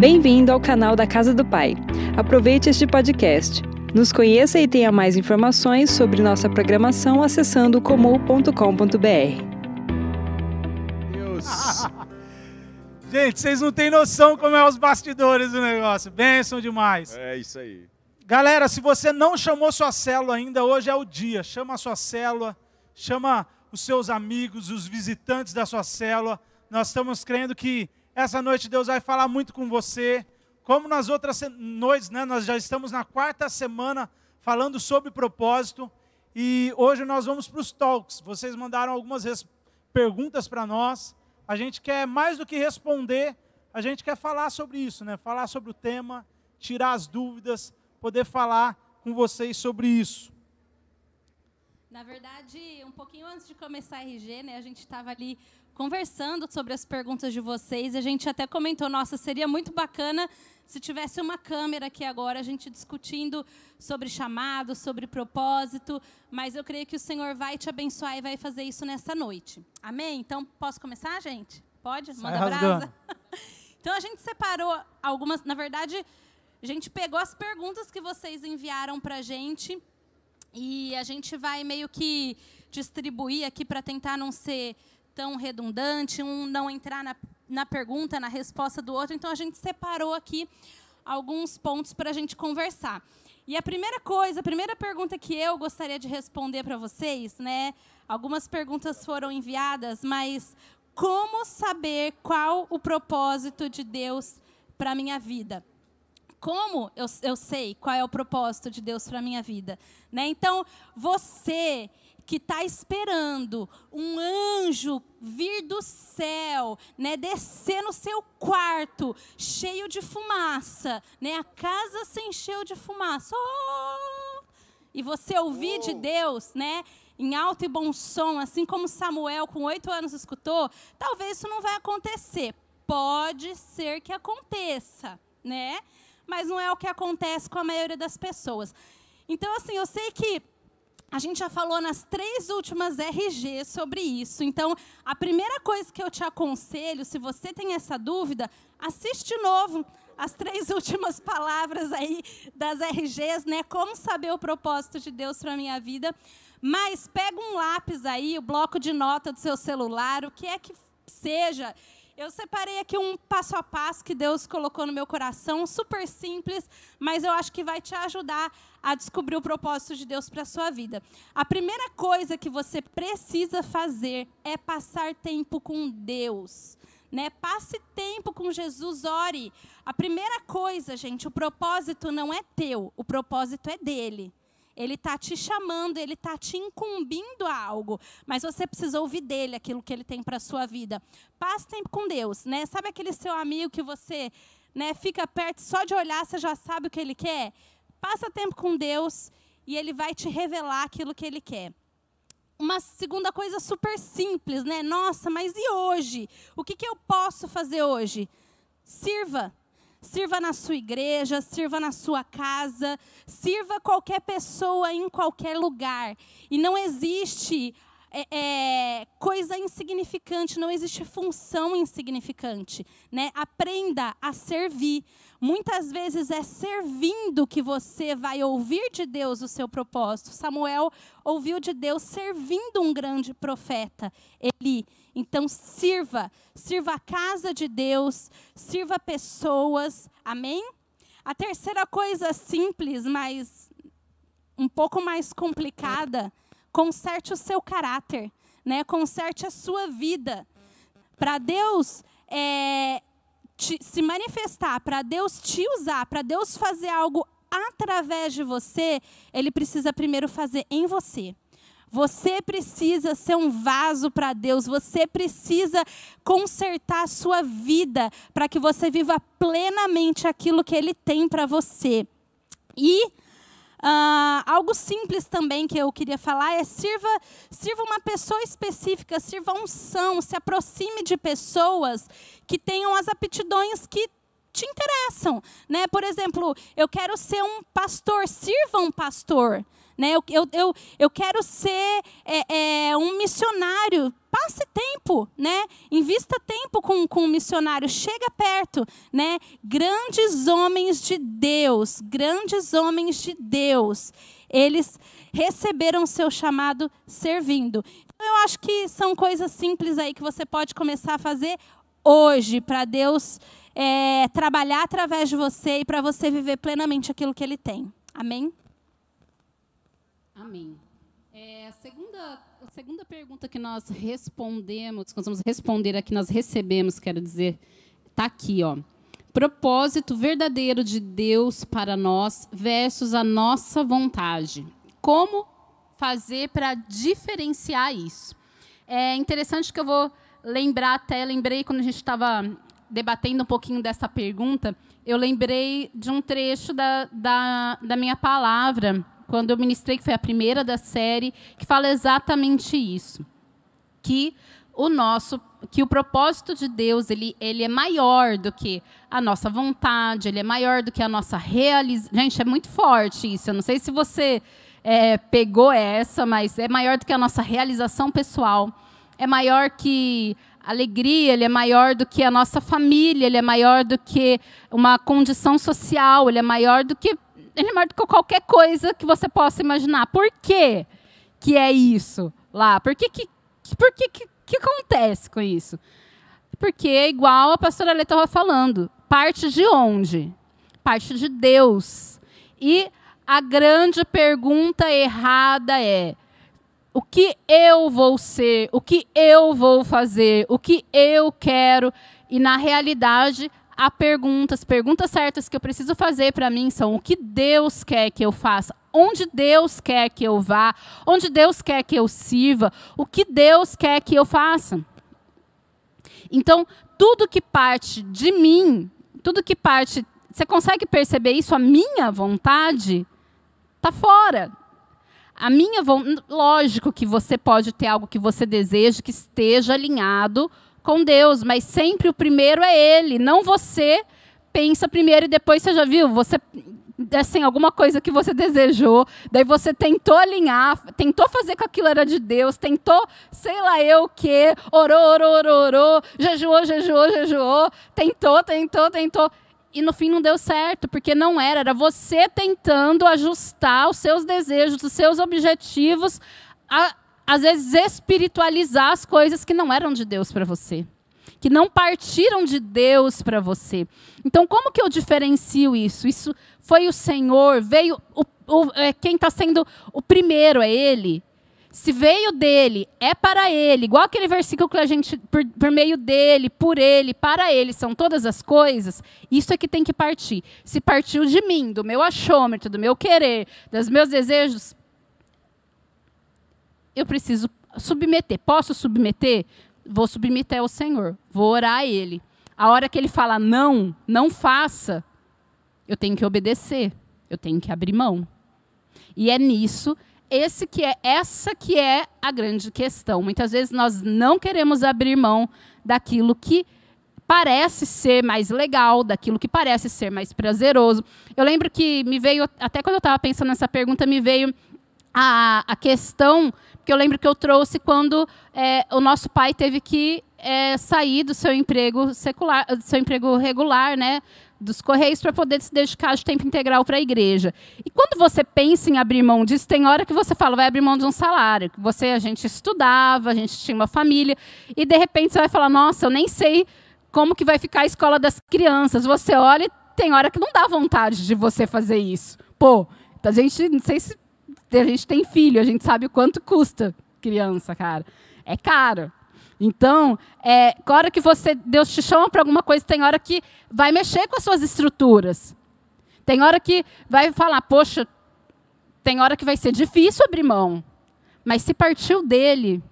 Bem-vindo ao canal da Casa do Pai. Aproveite este podcast. Nos conheça e tenha mais informações sobre nossa programação acessando comum.com.br. Deus. Gente, vocês não têm noção como é os bastidores do negócio. Benção demais. É isso aí. Galera, se você não chamou sua célula ainda, hoje é o dia. Chama a sua célula, chama os seus amigos, os visitantes da sua célula. Nós estamos crendo que essa noite Deus vai falar muito com você. Como nas outras noites, né, nós já estamos na quarta semana falando sobre propósito. E hoje nós vamos para os talks. Vocês mandaram algumas perguntas para nós. A gente quer mais do que responder, a gente quer falar sobre isso, né? Falar sobre o tema, tirar as dúvidas, poder falar com vocês sobre isso. Na verdade, um pouquinho antes de começar a RG, né, a gente estava ali conversando sobre as perguntas de vocês. A gente até comentou, nossa, seria muito bacana se tivesse uma câmera aqui agora, a gente discutindo sobre chamado, sobre propósito. Mas eu creio que o Senhor vai te abençoar e vai fazer isso nessa noite. Amém? Então, posso começar, gente? Pode? Manda Sai brasa. então, a gente separou algumas. Na verdade, a gente pegou as perguntas que vocês enviaram para a gente. E a gente vai meio que distribuir aqui para tentar não ser tão redundante, um não entrar na, na pergunta, na resposta do outro. Então, a gente separou aqui alguns pontos para a gente conversar. E a primeira coisa, a primeira pergunta que eu gostaria de responder para vocês, né? Algumas perguntas foram enviadas, mas como saber qual o propósito de Deus para minha vida? Como eu, eu sei qual é o propósito de Deus para minha vida? Né? Então, você que está esperando um anjo vir do céu, né, descer no seu quarto, cheio de fumaça, né, a casa se encheu de fumaça. Oh! E você ouvir oh. de Deus, né, em alto e bom som, assim como Samuel com oito anos escutou, talvez isso não vai acontecer. Pode ser que aconteça, né? Mas não é o que acontece com a maioria das pessoas. Então, assim, eu sei que a gente já falou nas três últimas RG sobre isso. Então, a primeira coisa que eu te aconselho, se você tem essa dúvida, assiste de novo as três últimas palavras aí das RGs, né? Como saber o propósito de Deus para minha vida. Mas pega um lápis aí, o bloco de nota do seu celular, o que é que seja. Eu separei aqui um passo a passo que Deus colocou no meu coração, super simples, mas eu acho que vai te ajudar a descobrir o propósito de Deus para a sua vida. A primeira coisa que você precisa fazer é passar tempo com Deus. Né? Passe tempo com Jesus, ore. A primeira coisa, gente, o propósito não é teu, o propósito é dele. Ele está te chamando, ele está te incumbindo a algo, mas você precisa ouvir dele aquilo que ele tem para a sua vida. Passe tempo com Deus, né? Sabe aquele seu amigo que você né, fica perto, só de olhar você já sabe o que ele quer? Passa tempo com Deus e ele vai te revelar aquilo que ele quer. Uma segunda coisa super simples, né? Nossa, mas e hoje? O que, que eu posso fazer hoje? Sirva. Sirva na sua igreja, sirva na sua casa, sirva qualquer pessoa em qualquer lugar. E não existe é, é, coisa insignificante, não existe função insignificante. Né? Aprenda a servir. Muitas vezes é servindo que você vai ouvir de Deus o seu propósito. Samuel ouviu de Deus servindo um grande profeta, Eli. Então, sirva, sirva a casa de Deus, sirva pessoas, amém? A terceira coisa simples, mas um pouco mais complicada, conserte o seu caráter, né? conserte a sua vida. Para Deus é, te, se manifestar, para Deus te usar, para Deus fazer algo através de você, Ele precisa primeiro fazer em você. Você precisa ser um vaso para Deus, você precisa consertar a sua vida para que você viva plenamente aquilo que Ele tem para você. E uh, algo simples também que eu queria falar é sirva, sirva uma pessoa específica, sirva unção, se aproxime de pessoas que tenham as aptidões que te interessam, né? Por exemplo, eu quero ser um pastor, sirva um pastor. Né? Eu, eu, eu, eu quero ser é, é, um missionário. Passe tempo, né? Invista tempo com, com um missionário. Chega perto, né? Grandes homens de Deus, grandes homens de Deus. Eles receberam seu chamado servindo. Então, eu acho que são coisas simples aí que você pode começar a fazer hoje para Deus é, trabalhar através de você e para você viver plenamente aquilo que Ele tem. Amém? Amém. É, a, segunda, a segunda pergunta que nós respondemos, que nós vamos responder aqui, nós recebemos, quero dizer, está aqui, ó. Propósito verdadeiro de Deus para nós versus a nossa vontade. Como fazer para diferenciar isso? É interessante que eu vou lembrar até, lembrei quando a gente estava debatendo um pouquinho dessa pergunta, eu lembrei de um trecho da, da, da minha palavra, quando eu ministrei, que foi a primeira da série, que fala exatamente isso. Que o nosso que o propósito de Deus ele, ele é maior do que a nossa vontade, ele é maior do que a nossa realização. Gente, é muito forte isso. Eu não sei se você é, pegou essa, mas é maior do que a nossa realização pessoal, é maior que alegria, ele é maior do que a nossa família, ele é maior do que uma condição social, ele é maior do que ele é maior do que qualquer coisa que você possa imaginar. Por quê que é isso lá? Por que que, por que, que, que acontece com isso? Porque, é igual a pastora Lê estava falando, parte de onde? Parte de Deus. E a grande pergunta errada é: o que eu vou ser, o que eu vou fazer, o que eu quero. E na realidade, há perguntas, perguntas certas que eu preciso fazer para mim são o que Deus quer que eu faça, onde Deus quer que eu vá, onde Deus quer que eu sirva, o que Deus quer que eu faça. Então, tudo que parte de mim, tudo que parte, você consegue perceber isso? A minha vontade está fora a minha vontade, lógico que você pode ter algo que você deseja que esteja alinhado com Deus, mas sempre o primeiro é Ele, não você pensa primeiro e depois você já viu, você assim, alguma coisa que você desejou, daí você tentou alinhar, tentou fazer com aquilo era de Deus, tentou, sei lá eu o quê, orou, orou, orou, orou, jejuou, jejuou, jejuou, tentou, tentou, tentou e no fim não deu certo, porque não era, era você tentando ajustar os seus desejos, os seus objetivos, a, às vezes espiritualizar as coisas que não eram de Deus para você, que não partiram de Deus para você. Então, como que eu diferencio isso? Isso foi o Senhor, veio o, o, é, quem está sendo o primeiro é Ele. Se veio dele, é para ele. Igual aquele versículo que a gente, por, por, meio dele, por ele, para ele, são todas as coisas. Isso é que tem que partir. Se partiu de mim, do meu achômetro, do meu querer, dos meus desejos, eu preciso submeter. Posso submeter? Vou submeter ao Senhor. Vou orar a Ele. A hora que Ele fala não, não faça, eu tenho que obedecer. Eu tenho que abrir mão. E é nisso esse que é essa que é a grande questão. Muitas vezes nós não queremos abrir mão daquilo que parece ser mais legal, daquilo que parece ser mais prazeroso. Eu lembro que me veio, até quando eu estava pensando nessa pergunta, me veio a, a questão, que eu lembro que eu trouxe quando é, o nosso pai teve que é, sair do seu emprego secular, do seu emprego regular, né? dos Correios para poder se dedicar de tempo integral para a igreja. E quando você pensa em abrir mão disso, tem hora que você fala, vai abrir mão de um salário. Você, a gente estudava, a gente tinha uma família, e de repente você vai falar, nossa, eu nem sei como que vai ficar a escola das crianças. Você olha e tem hora que não dá vontade de você fazer isso. Pô, a gente, não sei se a gente tem filho, a gente sabe o quanto custa criança, cara. É caro. Então, é, hora que você Deus te chama para alguma coisa, tem hora que vai mexer com as suas estruturas. Tem hora que vai falar, poxa, tem hora que vai ser difícil abrir mão. Mas se partiu dele,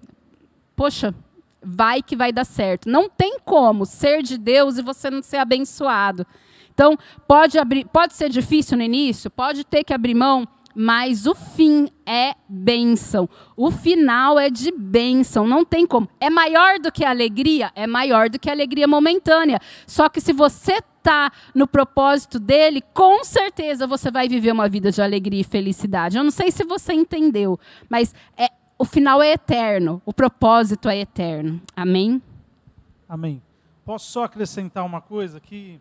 poxa, vai que vai dar certo. Não tem como ser de Deus e você não ser abençoado. Então, pode abrir, pode ser difícil no início, pode ter que abrir mão, mas o fim é bênção. O final é de bênção, não tem como. É maior do que a alegria? É maior do que a alegria momentânea. Só que se você está no propósito dele, com certeza você vai viver uma vida de alegria e felicidade. Eu não sei se você entendeu, mas é, o final é eterno, o propósito é eterno. Amém? Amém. Posso só acrescentar uma coisa que,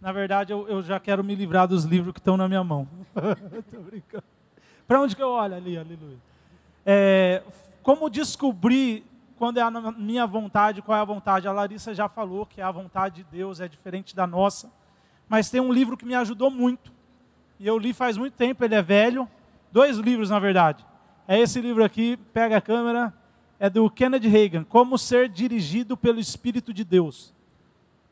na verdade, eu, eu já quero me livrar dos livros que estão na minha mão. Estou brincando. Para onde que eu olho ali, aleluia? É, como descobrir quando é a minha vontade, qual é a vontade? A Larissa já falou que a vontade de Deus é diferente da nossa. Mas tem um livro que me ajudou muito. E eu li faz muito tempo, ele é velho. Dois livros, na verdade. É esse livro aqui, pega a câmera, é do Kennedy Reagan, Como Ser Dirigido pelo Espírito de Deus.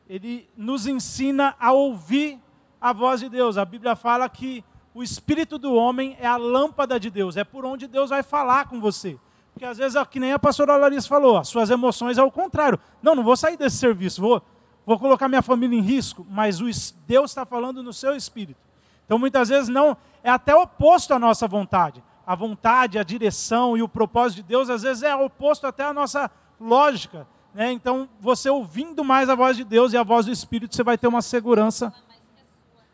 Ele nos ensina a ouvir a voz de Deus. A Bíblia fala que o espírito do homem é a lâmpada de Deus, é por onde Deus vai falar com você. Porque às vezes, que nem a pastora Larissa falou, as suas emoções é o contrário. Não, não vou sair desse serviço, vou, vou colocar minha família em risco, mas o, Deus está falando no seu espírito. Então muitas vezes não, é até oposto à nossa vontade a vontade, a direção e o propósito de Deus, às vezes é oposto até à nossa lógica. Né? Então, você ouvindo mais a voz de Deus e a voz do Espírito, você vai ter uma segurança.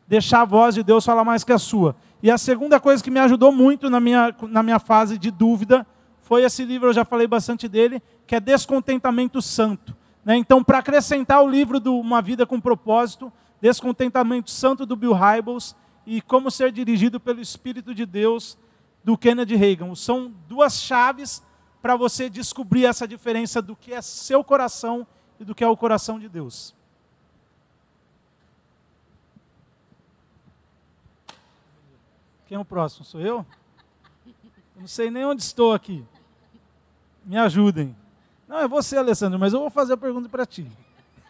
Deixar a voz de Deus falar mais que a sua. E a segunda coisa que me ajudou muito na minha, na minha fase de dúvida foi esse livro, eu já falei bastante dele, que é Descontentamento Santo. Né? Então, para acrescentar o livro do Uma Vida com Propósito, Descontentamento Santo do Bill Hybels e Como Ser Dirigido pelo Espírito de Deus, do Kennedy Reagan. São duas chaves para você descobrir essa diferença do que é seu coração e do que é o coração de Deus. Quem é o próximo? Sou eu? eu não sei nem onde estou aqui. Me ajudem. Não, é você, Alessandro, mas eu vou fazer a pergunta para ti.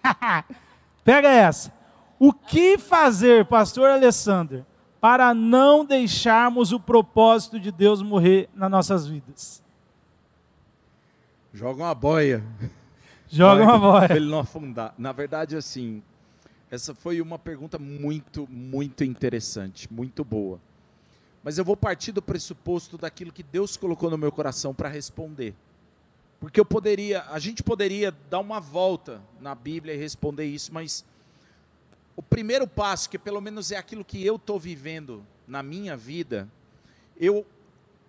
Pega essa. O que fazer, pastor Alessandro, para não deixarmos o propósito de Deus morrer nas nossas vidas? Joga uma boia. Joga uma boia. Ele não afundar. Na verdade, assim, essa foi uma pergunta muito, muito interessante, muito boa. Mas eu vou partir do pressuposto daquilo que Deus colocou no meu coração para responder. Porque eu poderia, a gente poderia dar uma volta na Bíblia e responder isso, mas o primeiro passo, que pelo menos é aquilo que eu estou vivendo na minha vida, eu,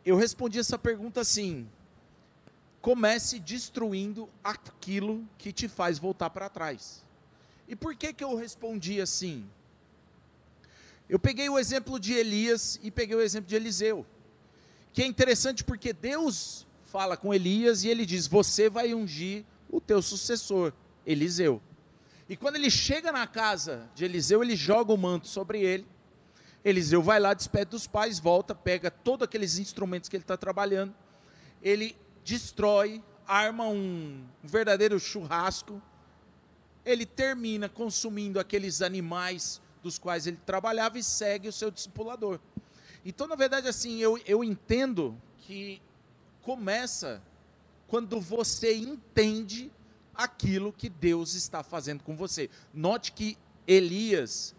eu respondi essa pergunta assim: comece destruindo aquilo que te faz voltar para trás. E por que, que eu respondi assim? Eu peguei o exemplo de Elias e peguei o exemplo de Eliseu, que é interessante porque Deus fala com Elias e ele diz: Você vai ungir o teu sucessor, Eliseu. E quando ele chega na casa de Eliseu, ele joga o manto sobre ele. Eliseu vai lá, despede dos pais, volta, pega todos aqueles instrumentos que ele está trabalhando. Ele destrói, arma um, verdadeiro churrasco. Ele termina consumindo aqueles animais dos quais ele trabalhava e segue o seu discipulador. Então, na verdade, assim, eu, eu entendo que começa quando você entende aquilo que Deus está fazendo com você. Note que Elias,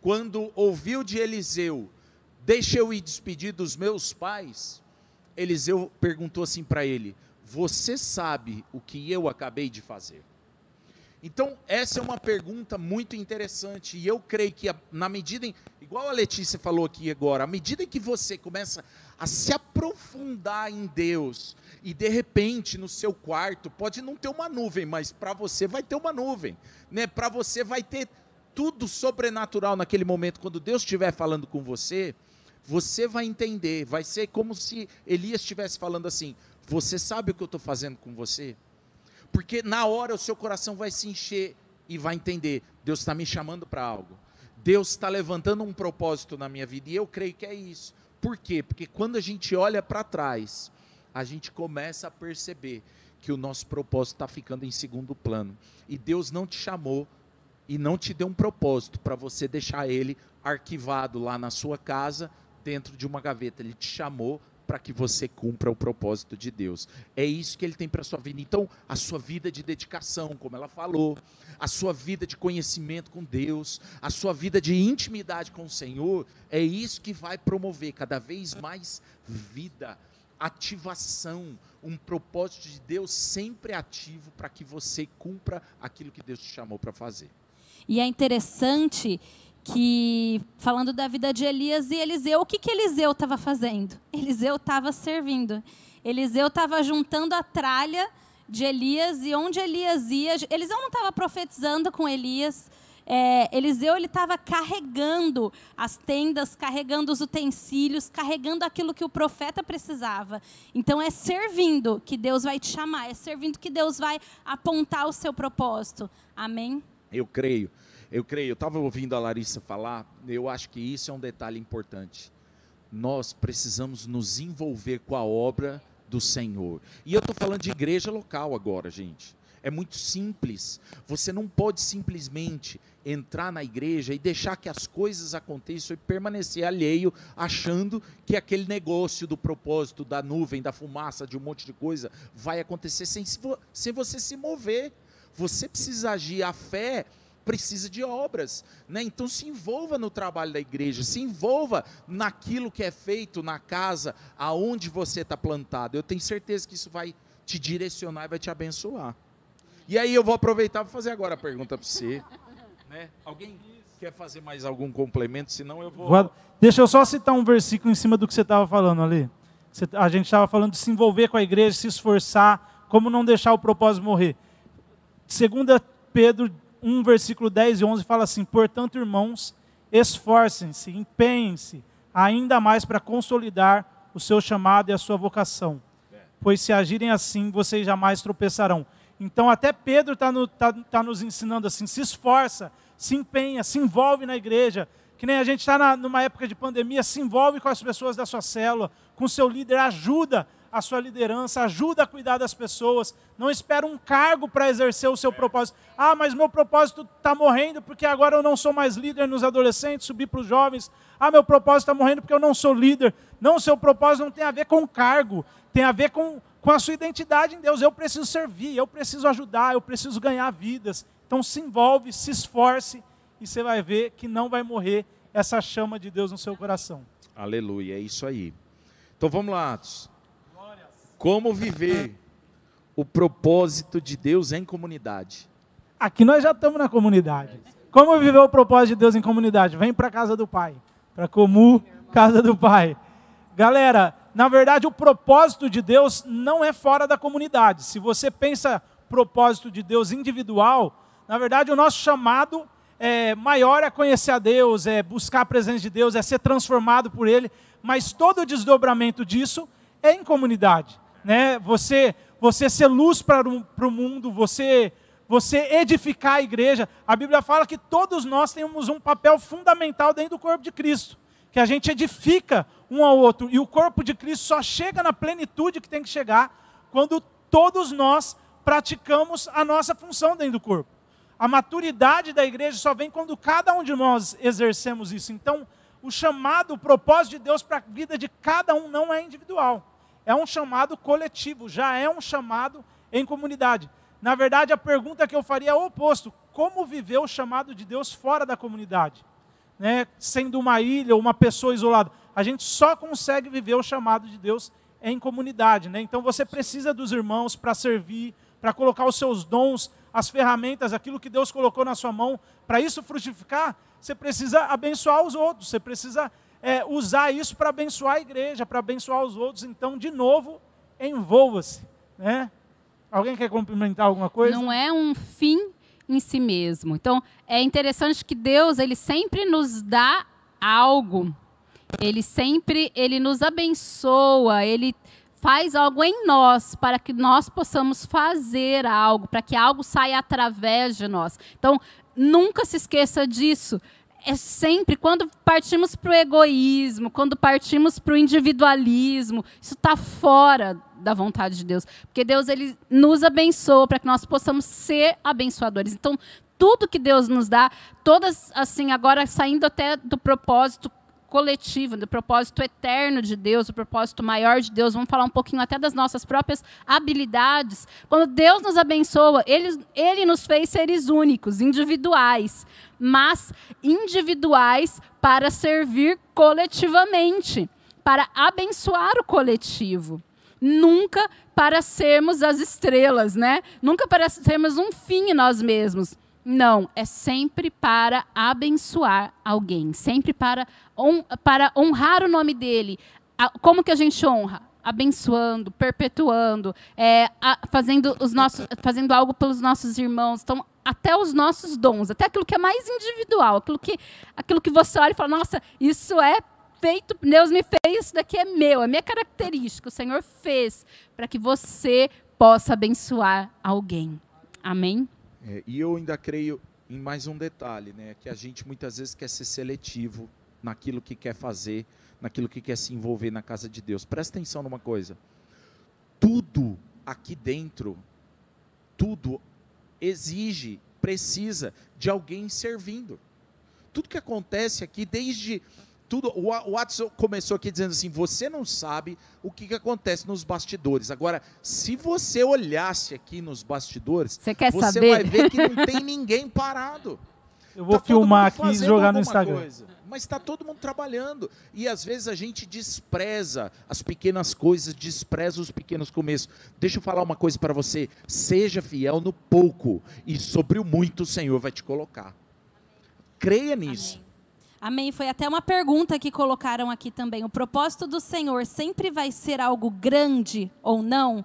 quando ouviu de Eliseu, deixa eu ir despedir dos meus pais, Eliseu perguntou assim para ele: Você sabe o que eu acabei de fazer? Então, essa é uma pergunta muito interessante, e eu creio que na medida em, igual a Letícia falou aqui agora, à medida em que você começa a se aprofundar em Deus, e de repente no seu quarto pode não ter uma nuvem, mas para você vai ter uma nuvem, né? Para você vai ter tudo sobrenatural naquele momento quando Deus estiver falando com você, você vai entender, vai ser como se Elias estivesse falando assim: Você sabe o que eu estou fazendo com você? Porque na hora o seu coração vai se encher e vai entender: Deus está me chamando para algo. Deus está levantando um propósito na minha vida e eu creio que é isso. Por quê? Porque quando a gente olha para trás, a gente começa a perceber que o nosso propósito está ficando em segundo plano. E Deus não te chamou e não te deu um propósito para você deixar ele arquivado lá na sua casa, dentro de uma gaveta. Ele te chamou para que você cumpra o propósito de Deus. É isso que ele tem para a sua vida. Então, a sua vida de dedicação, como ela falou, a sua vida de conhecimento com Deus, a sua vida de intimidade com o Senhor, é isso que vai promover cada vez mais vida ativação, um propósito de Deus sempre ativo para que você cumpra aquilo que Deus te chamou para fazer. E é interessante que, falando da vida de Elias e Eliseu, o que, que Eliseu estava fazendo? Eliseu estava servindo. Eliseu estava juntando a tralha de Elias e onde Elias ia. Eliseu não estava profetizando com Elias. É, Eliseu ele estava carregando as tendas, carregando os utensílios, carregando aquilo que o profeta precisava. Então é servindo que Deus vai te chamar, é servindo que Deus vai apontar o seu propósito. Amém? Eu creio, eu creio. Eu estava ouvindo a Larissa falar, eu acho que isso é um detalhe importante. Nós precisamos nos envolver com a obra do Senhor. E eu estou falando de igreja local agora, gente. É muito simples. Você não pode simplesmente entrar na igreja e deixar que as coisas aconteçam e permanecer alheio, achando que aquele negócio do propósito, da nuvem, da fumaça, de um monte de coisa, vai acontecer sem, sem você se mover. Você precisa agir. A fé precisa de obras, né? Então se envolva no trabalho da igreja, se envolva naquilo que é feito na casa aonde você está plantado. Eu tenho certeza que isso vai te direcionar e vai te abençoar. E aí eu vou aproveitar para fazer agora a pergunta para você. Né? Alguém quer fazer mais algum complemento? Senão eu vou. Deixa eu só citar um versículo em cima do que você estava falando ali. A gente estava falando de se envolver com a igreja, se esforçar, como não deixar o propósito morrer. Segunda Pedro 1, versículo 10 e 11 fala assim: Portanto, irmãos, esforcem-se, empenhem-se ainda mais para consolidar o seu chamado e a sua vocação. Pois se agirem assim, vocês jamais tropeçarão. Então, até Pedro está no, tá, tá nos ensinando assim: se esforça, se empenha, se envolve na igreja. Que nem a gente está numa época de pandemia, se envolve com as pessoas da sua célula, com seu líder, ajuda a sua liderança, ajuda a cuidar das pessoas. Não espera um cargo para exercer o seu propósito. Ah, mas meu propósito está morrendo porque agora eu não sou mais líder nos adolescentes, subir para os jovens. Ah, meu propósito está morrendo porque eu não sou líder. Não, seu propósito não tem a ver com cargo, tem a ver com com a sua identidade em Deus. Eu preciso servir, eu preciso ajudar, eu preciso ganhar vidas. Então se envolve, se esforce e você vai ver que não vai morrer essa chama de Deus no seu coração. Aleluia, é isso aí. Então vamos lá, Atos. Como viver o propósito de Deus em comunidade? Aqui nós já estamos na comunidade. Como viver o propósito de Deus em comunidade? Vem para a casa do Pai. Para Comu, casa do Pai. Galera, na verdade, o propósito de Deus não é fora da comunidade. Se você pensa propósito de Deus individual, na verdade, o nosso chamado é, maior é conhecer a Deus, é buscar a presença de Deus, é ser transformado por Ele, mas todo o desdobramento disso é em comunidade. Né? Você, você ser luz para o mundo, você, você edificar a igreja. A Bíblia fala que todos nós temos um papel fundamental dentro do corpo de Cristo que a gente edifica um ao outro. E o corpo de Cristo só chega na plenitude que tem que chegar quando todos nós praticamos a nossa função dentro do corpo. A maturidade da igreja só vem quando cada um de nós exercemos isso. Então, o chamado, o propósito de Deus para a vida de cada um não é individual. É um chamado coletivo, já é um chamado em comunidade. Na verdade, a pergunta que eu faria é o oposto: como viver o chamado de Deus fora da comunidade? né, sendo uma ilha ou uma pessoa isolada. A gente só consegue viver o chamado de Deus em comunidade. Né? Então você precisa dos irmãos para servir, para colocar os seus dons, as ferramentas, aquilo que Deus colocou na sua mão. Para isso frutificar, você precisa abençoar os outros, você precisa é, usar isso para abençoar a igreja, para abençoar os outros. Então, de novo, envolva-se. Né? Alguém quer complementar alguma coisa? Não é um fim em si mesmo. Então, é interessante que Deus, ele sempre nos dá algo. Ele sempre, ele nos abençoa, ele faz algo em nós para que nós possamos fazer algo, para que algo saia através de nós. Então, nunca se esqueça disso. É sempre quando partimos para o egoísmo, quando partimos para o individualismo, isso está fora da vontade de Deus. Porque Deus ele nos abençoa para que nós possamos ser abençoadores. Então, tudo que Deus nos dá, todas assim, agora saindo até do propósito coletivo, do propósito eterno de Deus, do propósito maior de Deus, vamos falar um pouquinho até das nossas próprias habilidades. Quando Deus nos abençoa, Ele, ele nos fez seres únicos, individuais, mas individuais para servir coletivamente, para abençoar o coletivo nunca para sermos as estrelas, né? Nunca para sermos um fim em nós mesmos. Não, é sempre para abençoar alguém, sempre para, on, para honrar o nome dele. Como que a gente honra? Abençoando, perpetuando, é, a, fazendo, os nossos, fazendo algo pelos nossos irmãos. Então, até os nossos dons, até aquilo que é mais individual, aquilo que, aquilo que você olha e fala, nossa, isso é feito, Deus me fez, isso daqui é meu, é minha característica, o Senhor fez para que você possa abençoar alguém. Amém? É, e eu ainda creio em mais um detalhe, né? Que a gente muitas vezes quer ser seletivo naquilo que quer fazer, naquilo que quer se envolver na casa de Deus. Presta atenção numa coisa. Tudo aqui dentro, tudo exige, precisa de alguém servindo. Tudo que acontece aqui, desde tudo. O Watson começou aqui dizendo assim: você não sabe o que, que acontece nos bastidores. Agora, se você olhasse aqui nos bastidores, você, quer você saber? vai ver que não tem ninguém parado. Eu vou tá filmar aqui e jogar no Instagram. Coisa, mas está todo mundo trabalhando. E às vezes a gente despreza as pequenas coisas, despreza os pequenos começos. Deixa eu falar uma coisa para você: seja fiel no pouco, e sobre o muito o Senhor vai te colocar. Creia nisso. Amém. Amém. Foi até uma pergunta que colocaram aqui também. O propósito do Senhor sempre vai ser algo grande ou não?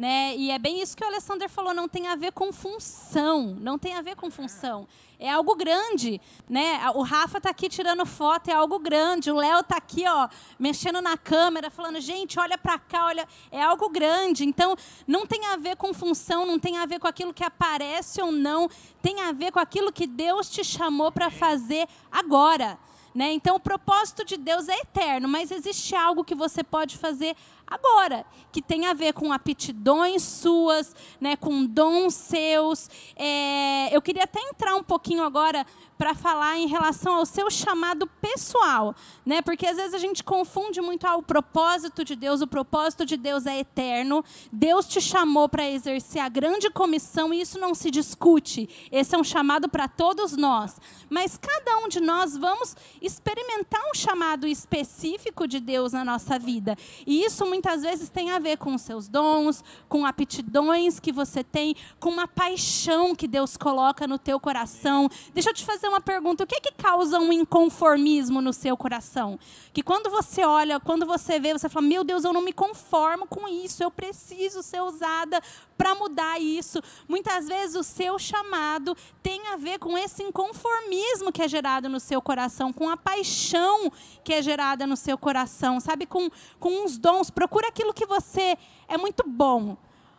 Né? E é bem isso que o Alessandro falou, não tem a ver com função, não tem a ver com função. É algo grande, né? O Rafa está aqui tirando foto, é algo grande. O Léo está aqui, ó, mexendo na câmera, falando, gente, olha para cá, olha, é algo grande. Então, não tem a ver com função, não tem a ver com aquilo que aparece ou não, tem a ver com aquilo que Deus te chamou para fazer agora. Né? Então, o propósito de Deus é eterno, mas existe algo que você pode fazer agora, que tem a ver com aptidões suas, né, com dons seus. É, eu queria até entrar um pouquinho agora para falar em relação ao seu chamado pessoal, né? Porque às vezes a gente confunde muito ah, o propósito de Deus. O propósito de Deus é eterno. Deus te chamou para exercer a grande comissão e isso não se discute. Esse é um chamado para todos nós. Mas cada um de nós vamos experimentar um chamado específico de Deus na nossa vida. E isso muitas vezes tem a ver com os seus dons, com aptidões que você tem, com uma paixão que Deus coloca no teu coração. Deixa eu te fazer uma pergunta: o que, é que causa um inconformismo no seu coração? Que quando você olha, quando você vê, você fala: Meu Deus, eu não me conformo com isso, eu preciso ser usada para mudar isso. Muitas vezes o seu chamado tem a ver com esse inconformismo que é gerado no seu coração, com a paixão que é gerada no seu coração, sabe? Com, com uns dons. Procura aquilo que você é muito bom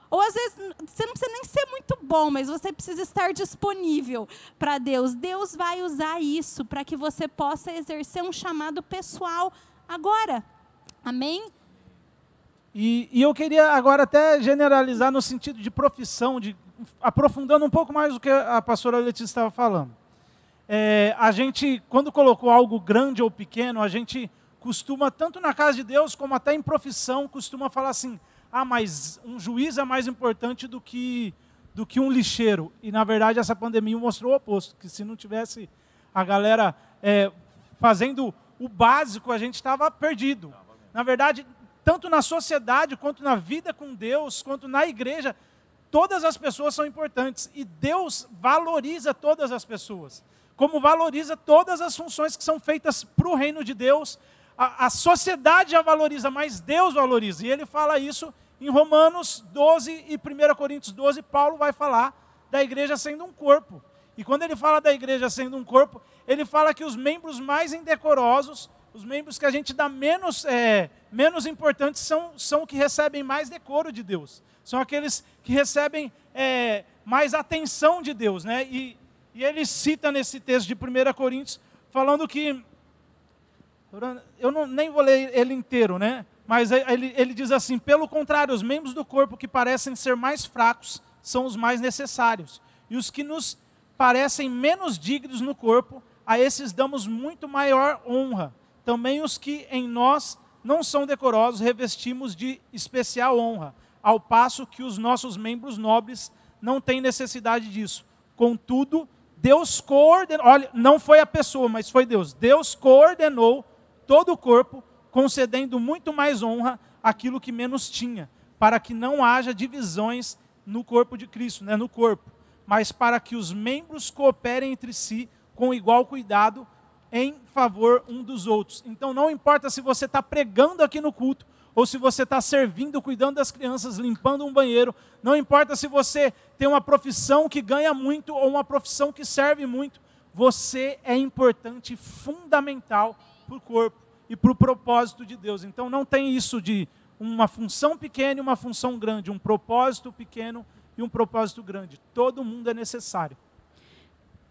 ou às vezes você não precisa nem ser muito bom, mas você precisa estar disponível para Deus. Deus vai usar isso para que você possa exercer um chamado pessoal agora. Amém? E, e, eu queria agora até generalizar no sentido de profissão, de, aprofundando um pouco mais o que a pastora Letícia estava falando. É, a gente, quando colocou algo grande ou pequeno, a gente costuma, tanto na casa de Deus como até em profissão, costuma falar assim: ah, mas um juiz é mais importante do que, do que um lixeiro. E, na verdade, essa pandemia mostrou o oposto, que se não tivesse a galera é, fazendo o básico, a gente estava perdido. Na verdade, tanto na sociedade, quanto na vida com Deus, quanto na igreja, todas as pessoas são importantes. E Deus valoriza todas as pessoas. Como valoriza todas as funções que são feitas para o reino de Deus, a, a sociedade já valoriza, mas Deus valoriza. E ele fala isso em Romanos 12 e 1 Coríntios 12, Paulo vai falar da igreja sendo um corpo. E quando ele fala da igreja sendo um corpo, ele fala que os membros mais indecorosos, os membros que a gente dá menos, é, menos importantes, são, são que recebem mais decoro de Deus. São aqueles que recebem é, mais atenção de Deus. Né? E, e ele cita nesse texto de 1 Coríntios, falando que. Eu não, nem vou ler ele inteiro, né? Mas ele, ele diz assim: pelo contrário, os membros do corpo que parecem ser mais fracos são os mais necessários. E os que nos parecem menos dignos no corpo, a esses damos muito maior honra. Também os que em nós não são decorosos revestimos de especial honra, ao passo que os nossos membros nobres não têm necessidade disso. Contudo, Deus coordenou, olha, não foi a pessoa, mas foi Deus. Deus coordenou todo o corpo concedendo muito mais honra àquilo que menos tinha, para que não haja divisões no corpo de Cristo, né, no corpo, mas para que os membros cooperem entre si com igual cuidado em favor um dos outros. Então não importa se você está pregando aqui no culto, ou se você está servindo, cuidando das crianças, limpando um banheiro, não importa se você tem uma profissão que ganha muito ou uma profissão que serve muito, você é importante, fundamental para o corpo e para o propósito de Deus. Então não tem isso de uma função pequena e uma função grande, um propósito pequeno e um propósito grande. Todo mundo é necessário.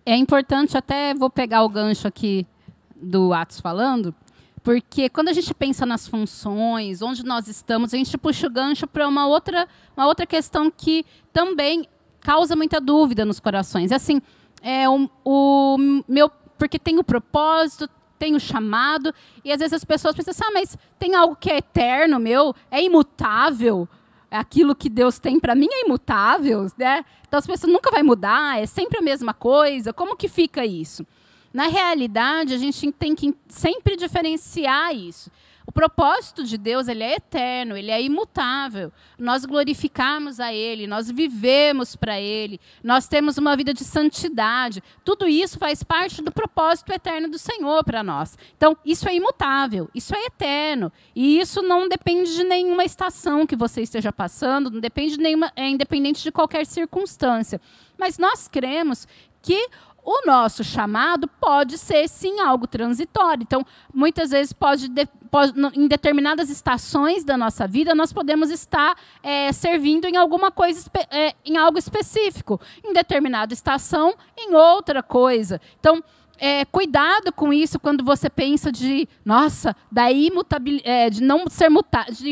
É importante, até vou pegar o gancho aqui do Atos falando, porque quando a gente pensa nas funções, onde nós estamos, a gente puxa o gancho para uma outra, uma outra questão que também causa muita dúvida nos corações. É assim, é o, o meu, porque tem o propósito, tem o chamado, e às vezes as pessoas pensam assim, ah, mas tem algo que é eterno, meu, é imutável, aquilo que Deus tem para mim é imutável, né? Então as pessoas nunca vai mudar, é sempre a mesma coisa. Como que fica isso? Na realidade, a gente tem que sempre diferenciar isso. O propósito de Deus ele é eterno, ele é imutável. Nós glorificamos a Ele, nós vivemos para Ele, nós temos uma vida de santidade. Tudo isso faz parte do propósito eterno do Senhor para nós. Então, isso é imutável, isso é eterno. E isso não depende de nenhuma estação que você esteja passando, não depende de nenhuma, é independente de qualquer circunstância. Mas nós cremos que o nosso chamado pode ser sim algo transitório. Então, muitas vezes pode, pode em determinadas estações da nossa vida nós podemos estar é, servindo em alguma coisa, é, em algo específico, em determinada estação, em outra coisa. Então, é, cuidado com isso quando você pensa de, nossa, da imutabilidade, é, de não ser mutável, de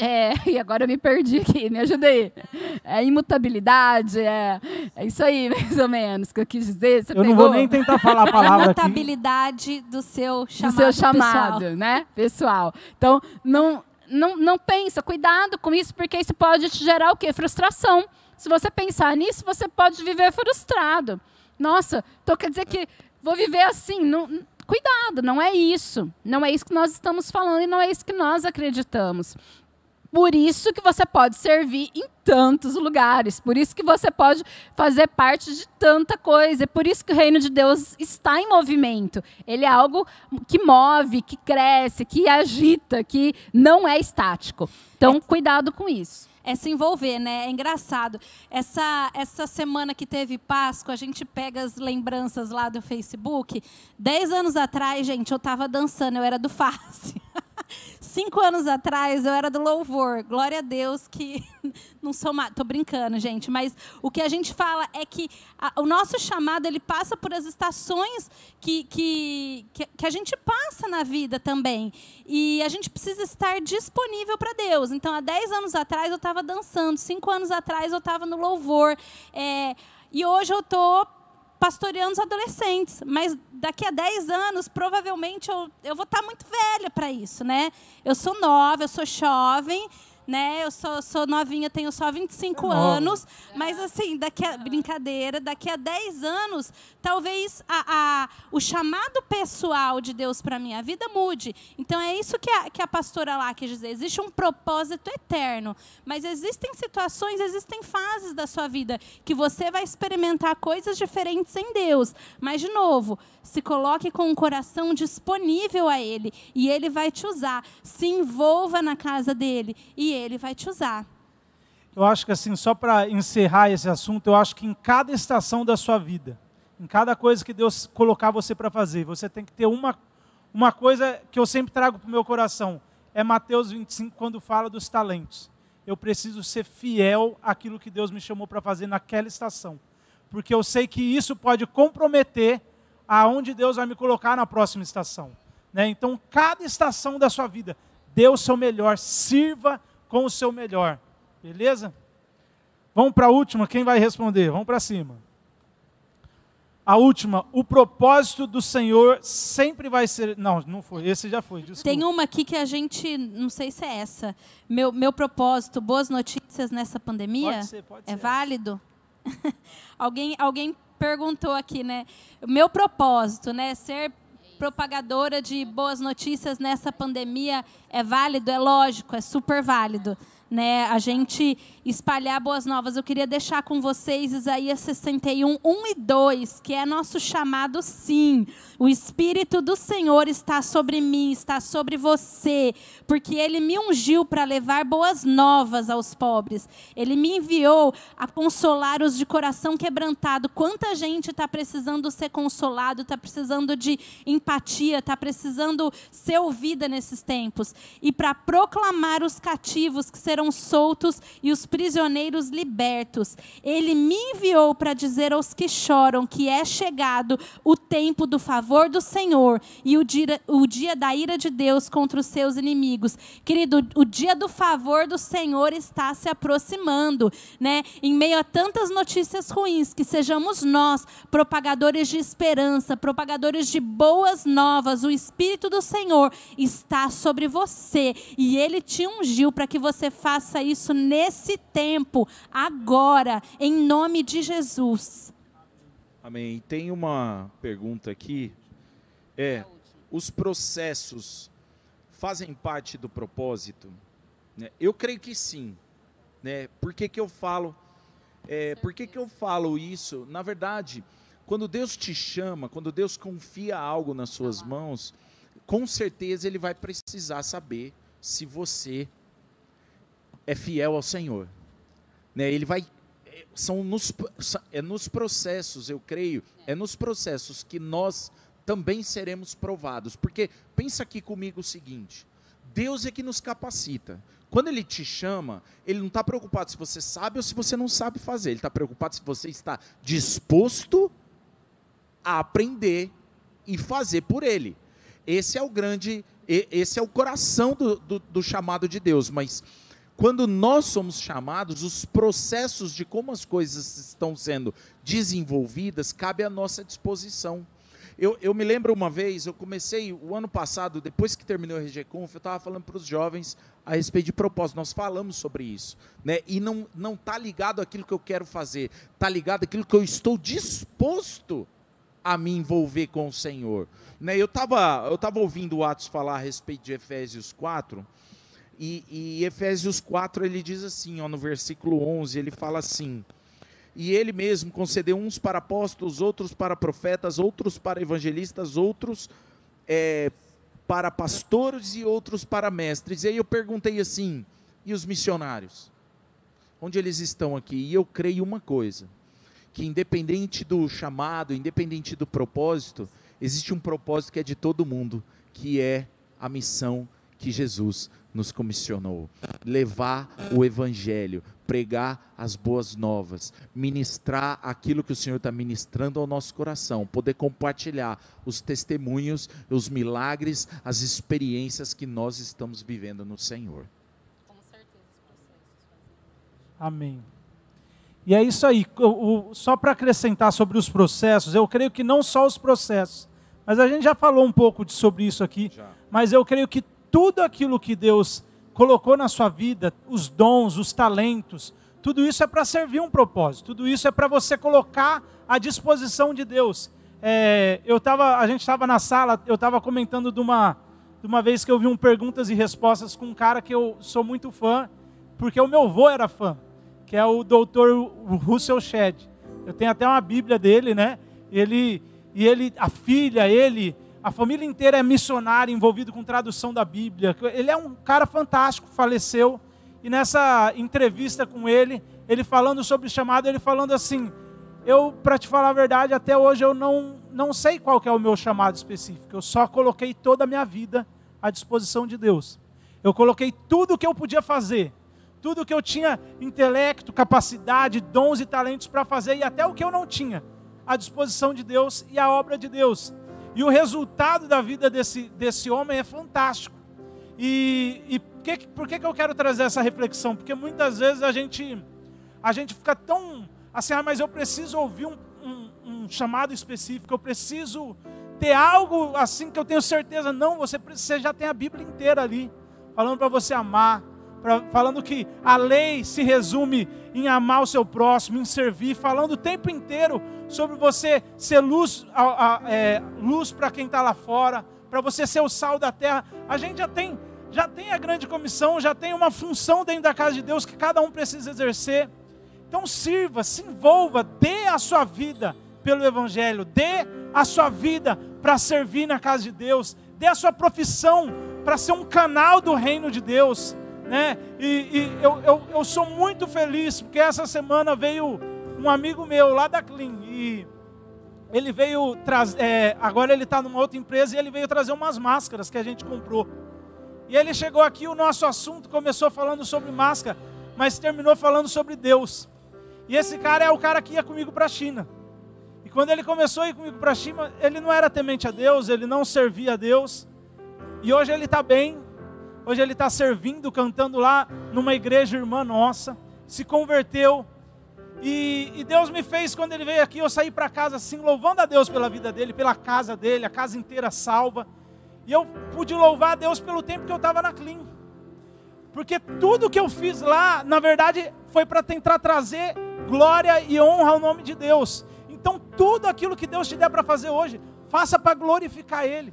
é, e agora eu me perdi aqui, me ajudei. É imutabilidade, é, é isso aí, mais ou menos, que eu quis dizer. Você eu pegou? não vou nem tentar falar a palavra Imutabilidade aqui. do seu chamado, do seu chamado pessoal. né, pessoal. Então, não, não, não pensa, cuidado com isso, porque isso pode te gerar o quê? Frustração. Se você pensar nisso, você pode viver frustrado. Nossa, então quer dizer que vou viver assim, não, cuidado, não é isso. Não é isso que nós estamos falando e não é isso que nós acreditamos. Por isso que você pode servir em tantos lugares, por isso que você pode fazer parte de tanta coisa, é por isso que o reino de Deus está em movimento. Ele é algo que move, que cresce, que agita, que não é estático. Então, cuidado com isso é se envolver, né? É engraçado. Essa, essa semana que teve Páscoa, a gente pega as lembranças lá do Facebook. Dez anos atrás, gente, eu estava dançando, eu era do Face. Cinco anos atrás eu era do louvor. Glória a Deus que não sou mais. Tô brincando, gente. Mas o que a gente fala é que a, o nosso chamado ele passa por as estações que, que, que, que a gente passa na vida também. E a gente precisa estar disponível para Deus. Então, há dez anos atrás eu estava dançando. Cinco anos atrás eu estava no louvor. É, e hoje eu estou pastoreando os adolescentes, mas daqui a 10 anos, provavelmente, eu, eu vou estar muito velha para isso, né? Eu sou nova, eu sou jovem, né? Eu sou, sou novinha, tenho só 25 é anos, mas assim, daqui a brincadeira, daqui a 10 anos, talvez a, a o chamado pessoal de Deus para minha vida mude. Então é isso que a, que a pastora lá quis dizer. Existe um propósito eterno, mas existem situações, existem fases da sua vida que você vai experimentar coisas diferentes em Deus. Mas de novo, se coloque com o coração disponível a Ele e Ele vai te usar. Se envolva na casa dele e Ele vai te usar. Eu acho que assim, só para encerrar esse assunto, eu acho que em cada estação da sua vida, em cada coisa que Deus colocar você para fazer, você tem que ter uma, uma coisa que eu sempre trago para o meu coração. É Mateus 25, quando fala dos talentos. Eu preciso ser fiel àquilo que Deus me chamou para fazer naquela estação. Porque eu sei que isso pode comprometer aonde Deus vai me colocar na próxima estação. Né? Então, cada estação da sua vida, dê o seu melhor, sirva com o seu melhor. Beleza? Vamos para a última, quem vai responder? Vamos para cima. A última, o propósito do Senhor sempre vai ser. Não, não foi, esse já foi. Desculpa. Tem uma aqui que a gente, não sei se é essa. Meu, meu propósito, boas notícias nessa pandemia. Pode ser, pode é ser. É válido? alguém, alguém perguntou aqui, né? Meu propósito, né? Ser propagadora de boas notícias nessa pandemia é válido, é lógico, é super válido. Né, a gente espalhar boas novas. Eu queria deixar com vocês Isaías 61, 1 e 2, que é nosso chamado sim. O Espírito do Senhor está sobre mim, está sobre você, porque Ele me ungiu para levar boas novas aos pobres. Ele me enviou a consolar os de coração quebrantado. Quanta gente está precisando ser consolado, está precisando de empatia, está precisando ser ouvida nesses tempos. E para proclamar os cativos que serão soltos e os prisioneiros libertos. Ele me enviou para dizer aos que choram que é chegado o tempo do favor do Senhor e o dia, o dia da ira de Deus contra os seus inimigos. Querido, o dia do favor do Senhor está se aproximando, né? Em meio a tantas notícias ruins, que sejamos nós propagadores de esperança, propagadores de boas novas. O Espírito do Senhor está sobre você e ele te ungiu para que você faça isso nesse tempo, agora, em nome de Jesus. Amém. Tem uma pergunta aqui. É, os processos fazem parte do propósito? Né? Eu creio que sim. Né? Por que, que eu falo? É, por que, que eu falo isso? Na verdade, quando Deus te chama, quando Deus confia algo nas suas mãos, com certeza Ele vai precisar saber se você é fiel ao Senhor. Né? Ele vai são nos, é nos processos, eu creio, é nos processos que nós também seremos provados. Porque pensa aqui comigo o seguinte: Deus é que nos capacita. Quando Ele te chama, Ele não está preocupado se você sabe ou se você não sabe fazer. Ele está preocupado se você está disposto a aprender e fazer por Ele. Esse é o grande, esse é o coração do, do, do chamado de Deus. Mas quando nós somos chamados, os processos de como as coisas estão sendo desenvolvidas cabe à nossa disposição. Eu, eu, me lembro uma vez, eu comecei o ano passado, depois que terminou o RGConf, eu estava falando para os jovens a respeito de propósito. Nós falamos sobre isso. Né? E não está tá ligado àquilo que eu quero fazer, está ligado àquilo que eu estou disposto a me envolver com o Senhor. Né? Eu estava eu tava ouvindo o Atos falar a respeito de Efésios 4, e, e Efésios 4 ele diz assim, ó, no versículo 11, ele fala assim: E ele mesmo concedeu uns para apóstolos, outros para profetas, outros para evangelistas, outros é, para pastores e outros para mestres. E aí eu perguntei assim: e os missionários? Onde eles estão aqui? E eu creio uma coisa: que independente do chamado, independente do propósito, existe um propósito que é de todo mundo, que é a missão que Jesus nos comissionou: levar o Evangelho, pregar as boas novas, ministrar aquilo que o Senhor está ministrando ao nosso coração, poder compartilhar os testemunhos, os milagres, as experiências que nós estamos vivendo no Senhor. Com certeza, Amém. E é isso aí. só para acrescentar sobre os processos, eu creio que não só os processos, mas a gente já falou um pouco sobre isso aqui, já. mas eu creio que tudo aquilo que Deus colocou na sua vida, os dons, os talentos, tudo isso é para servir um propósito, tudo isso é para você colocar à disposição de Deus. É, eu tava, a gente estava na sala, eu estava comentando de uma, de uma vez que eu vi um perguntas e respostas com um cara que eu sou muito fã, porque o meu avô era fã, que é o doutor Russell Shedd. Eu tenho até uma Bíblia dele, né? Ele, e ele, a filha, ele, a família inteira é missionária, envolvido com tradução da Bíblia. Ele é um cara fantástico, faleceu. E nessa entrevista com ele, ele falando sobre o chamado, ele falando assim: Eu, para te falar a verdade, até hoje eu não, não sei qual é o meu chamado específico. Eu só coloquei toda a minha vida à disposição de Deus. Eu coloquei tudo o que eu podia fazer, tudo o que eu tinha intelecto, capacidade, dons e talentos para fazer, e até o que eu não tinha, à disposição de Deus e a obra de Deus. E o resultado da vida desse, desse homem é fantástico. E, e que, por que, que eu quero trazer essa reflexão? Porque muitas vezes a gente, a gente fica tão assim, ah, mas eu preciso ouvir um, um, um chamado específico, eu preciso ter algo assim que eu tenho certeza. Não, você, você já tem a Bíblia inteira ali, falando para você amar, falando que a lei se resume em amar o seu próximo, em servir, falando o tempo inteiro sobre você ser luz, é, luz para quem está lá fora, para você ser o sal da terra. A gente já tem já tem a grande comissão, já tem uma função dentro da casa de Deus que cada um precisa exercer. Então sirva, se envolva, dê a sua vida pelo Evangelho, dê a sua vida para servir na casa de Deus, dê a sua profissão para ser um canal do reino de Deus. Né? E, e eu, eu, eu, sou muito feliz, porque essa semana veio um amigo meu lá da Clean, e ele veio trazer, é, agora ele está numa outra empresa, e ele veio trazer umas máscaras que a gente comprou. E ele chegou aqui, o nosso assunto começou falando sobre máscara, mas terminou falando sobre Deus. E esse cara é o cara que ia comigo para a China. E quando ele começou a ir comigo para a China, ele não era temente a Deus, ele não servia a Deus. E hoje ele está bem, hoje ele está servindo, cantando lá numa igreja irmã nossa, se converteu. E, e Deus me fez, quando ele veio aqui, eu saí para casa assim, louvando a Deus pela vida dele, pela casa dele, a casa inteira salva. E eu pude louvar a Deus pelo tempo que eu estava na Clean. Porque tudo que eu fiz lá, na verdade, foi para tentar trazer glória e honra ao nome de Deus. Então, tudo aquilo que Deus te der para fazer hoje, faça para glorificar Ele.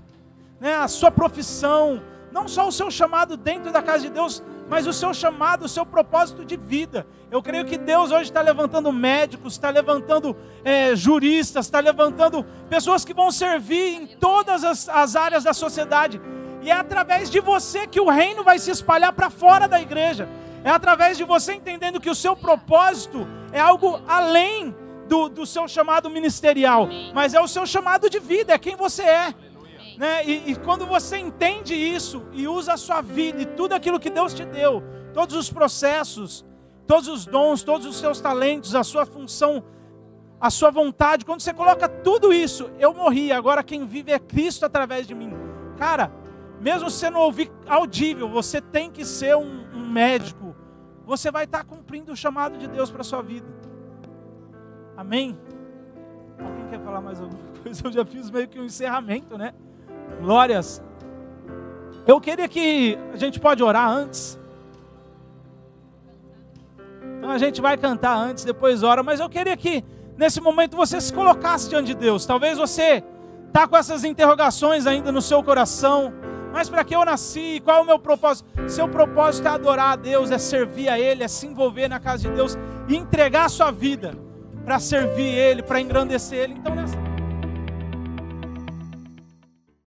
Né? A sua profissão, não só o seu chamado dentro da casa de Deus, mas o seu chamado, o seu propósito de vida. Eu creio que Deus hoje está levantando médicos, está levantando é, juristas, está levantando pessoas que vão servir em todas as, as áreas da sociedade. E é através de você que o reino vai se espalhar para fora da igreja. É através de você entendendo que o seu propósito é algo além do, do seu chamado ministerial, mas é o seu chamado de vida, é quem você é. Né? E, e quando você entende isso e usa a sua vida e tudo aquilo que Deus te deu, todos os processos, todos os dons, todos os seus talentos, a sua função, a sua vontade, quando você coloca tudo isso, eu morri, agora quem vive é Cristo através de mim. Cara, mesmo você não ouvir audível, você tem que ser um, um médico, você vai estar cumprindo o chamado de Deus para a sua vida. Amém? Alguém quer falar mais alguma coisa? Eu já fiz meio que um encerramento, né? Glórias. Eu queria que a gente pode orar antes. Então a gente vai cantar antes, depois ora, mas eu queria que nesse momento você se colocasse diante de Deus. Talvez você está com essas interrogações ainda no seu coração. Mas para que eu nasci? Qual é o meu propósito? Seu propósito é adorar a Deus, é servir a Ele, é se envolver na casa de Deus e entregar a sua vida para servir Ele, para engrandecer Ele. Então nessa